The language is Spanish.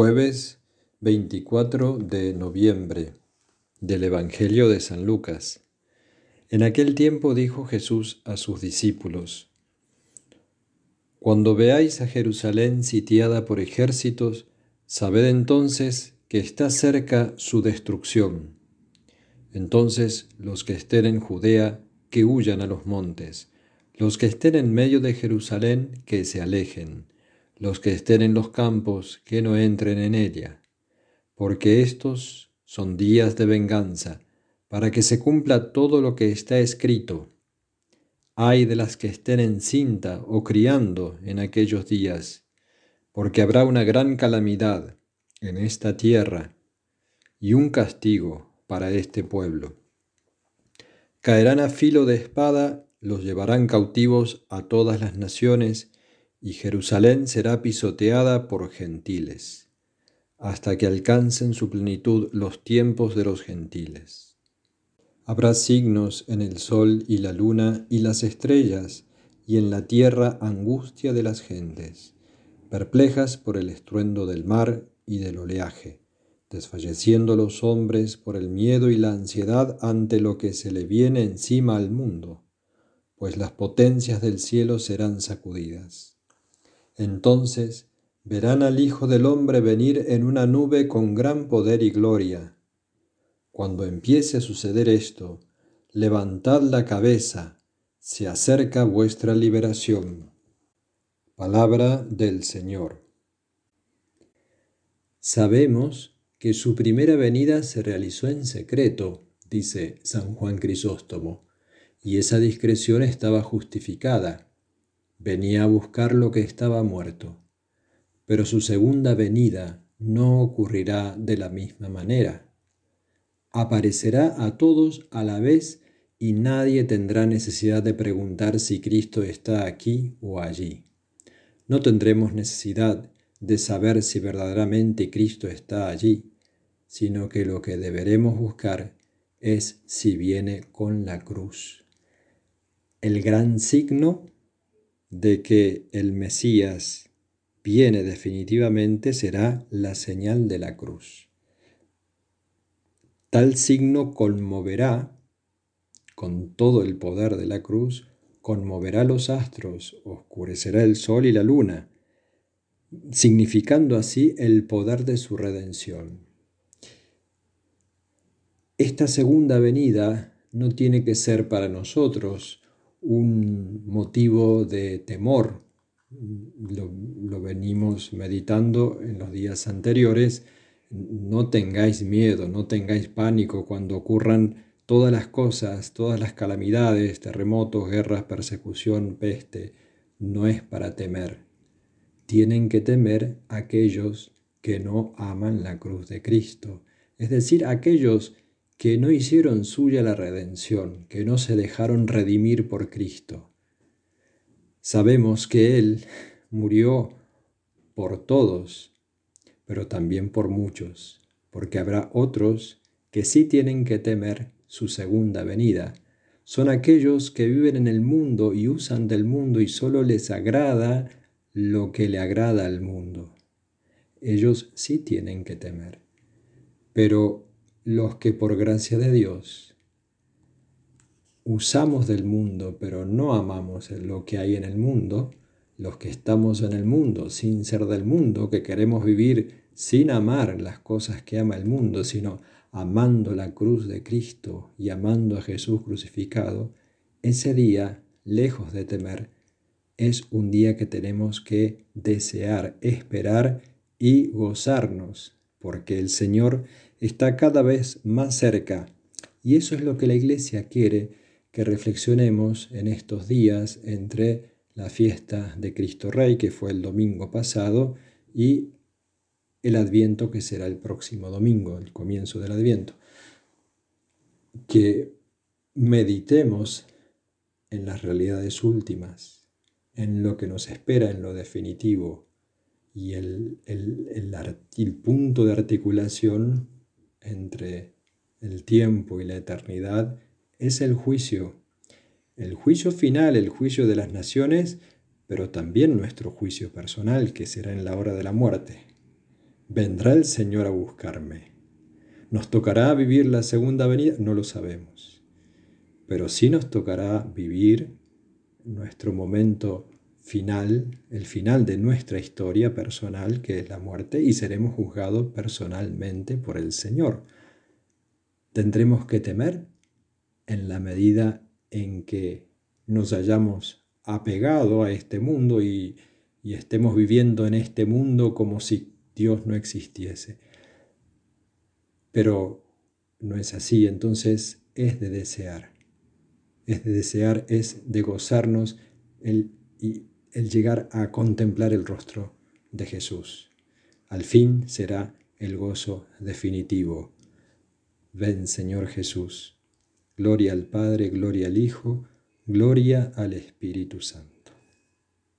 Jueves 24 de noviembre del Evangelio de San Lucas. En aquel tiempo dijo Jesús a sus discípulos, Cuando veáis a Jerusalén sitiada por ejércitos, sabed entonces que está cerca su destrucción. Entonces los que estén en Judea, que huyan a los montes, los que estén en medio de Jerusalén, que se alejen los que estén en los campos, que no entren en ella, porque estos son días de venganza, para que se cumpla todo lo que está escrito. Ay de las que estén encinta o criando en aquellos días, porque habrá una gran calamidad en esta tierra y un castigo para este pueblo. Caerán a filo de espada, los llevarán cautivos a todas las naciones, y Jerusalén será pisoteada por gentiles, hasta que alcancen su plenitud los tiempos de los gentiles. Habrá signos en el sol y la luna y las estrellas, y en la tierra angustia de las gentes, perplejas por el estruendo del mar y del oleaje, desfalleciendo los hombres por el miedo y la ansiedad ante lo que se le viene encima al mundo, pues las potencias del cielo serán sacudidas. Entonces verán al Hijo del Hombre venir en una nube con gran poder y gloria. Cuando empiece a suceder esto, levantad la cabeza, se acerca vuestra liberación. Palabra del Señor. Sabemos que su primera venida se realizó en secreto, dice San Juan Crisóstomo, y esa discreción estaba justificada venía a buscar lo que estaba muerto. Pero su segunda venida no ocurrirá de la misma manera. Aparecerá a todos a la vez y nadie tendrá necesidad de preguntar si Cristo está aquí o allí. No tendremos necesidad de saber si verdaderamente Cristo está allí, sino que lo que deberemos buscar es si viene con la cruz. El gran signo de que el Mesías viene definitivamente será la señal de la cruz. Tal signo conmoverá, con todo el poder de la cruz, conmoverá los astros, oscurecerá el sol y la luna, significando así el poder de su redención. Esta segunda venida no tiene que ser para nosotros un motivo de temor. Lo, venimos meditando en los días anteriores. No tengáis miedo, no tengáis pánico cuando ocurran todas las cosas, todas las calamidades, terremotos, guerras, persecución, peste. No es para temer. Tienen que temer aquellos que no aman la cruz de Cristo, es decir, aquellos que no hicieron suya la redención, que no se dejaron redimir por Cristo. Sabemos que Él murió por todos, pero también por muchos, porque habrá otros que sí tienen que temer su segunda venida. Son aquellos que viven en el mundo y usan del mundo y solo les agrada lo que le agrada al mundo. Ellos sí tienen que temer. Pero los que por gracia de Dios usamos del mundo, pero no amamos lo que hay en el mundo, los que estamos en el mundo sin ser del mundo, que queremos vivir sin amar las cosas que ama el mundo, sino amando la cruz de Cristo y amando a Jesús crucificado, ese día, lejos de temer, es un día que tenemos que desear, esperar y gozarnos, porque el Señor está cada vez más cerca. Y eso es lo que la Iglesia quiere que reflexionemos en estos días entre la fiesta de Cristo Rey, que fue el domingo pasado, y el Adviento, que será el próximo domingo, el comienzo del Adviento. Que meditemos en las realidades últimas, en lo que nos espera en lo definitivo y el, el punto de articulación entre el tiempo y la eternidad es el juicio. El juicio final, el juicio de las naciones, pero también nuestro juicio personal, que será en la hora de la muerte. vendrá el Señor a buscarme. ¿Nos tocará vivir la segunda venida? No lo sabemos. Pero sí nos tocará vivir nuestro momento final, el final de nuestra historia personal, que es la muerte, y seremos juzgados personalmente por el Señor. Tendremos que temer en la medida en que nos hayamos apegado a este mundo y, y estemos viviendo en este mundo como si Dios no existiese. Pero no es así, entonces es de desear. Es de desear, es de gozarnos el, el llegar a contemplar el rostro de Jesús. Al fin será el gozo definitivo. Ven Señor Jesús. Gloria al Padre, gloria al Hijo, gloria al Espíritu Santo.